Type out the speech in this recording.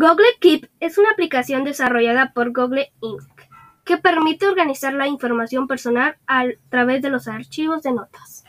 Google Keep es una aplicación desarrollada por Google Inc. que permite organizar la información personal a través de los archivos de notas.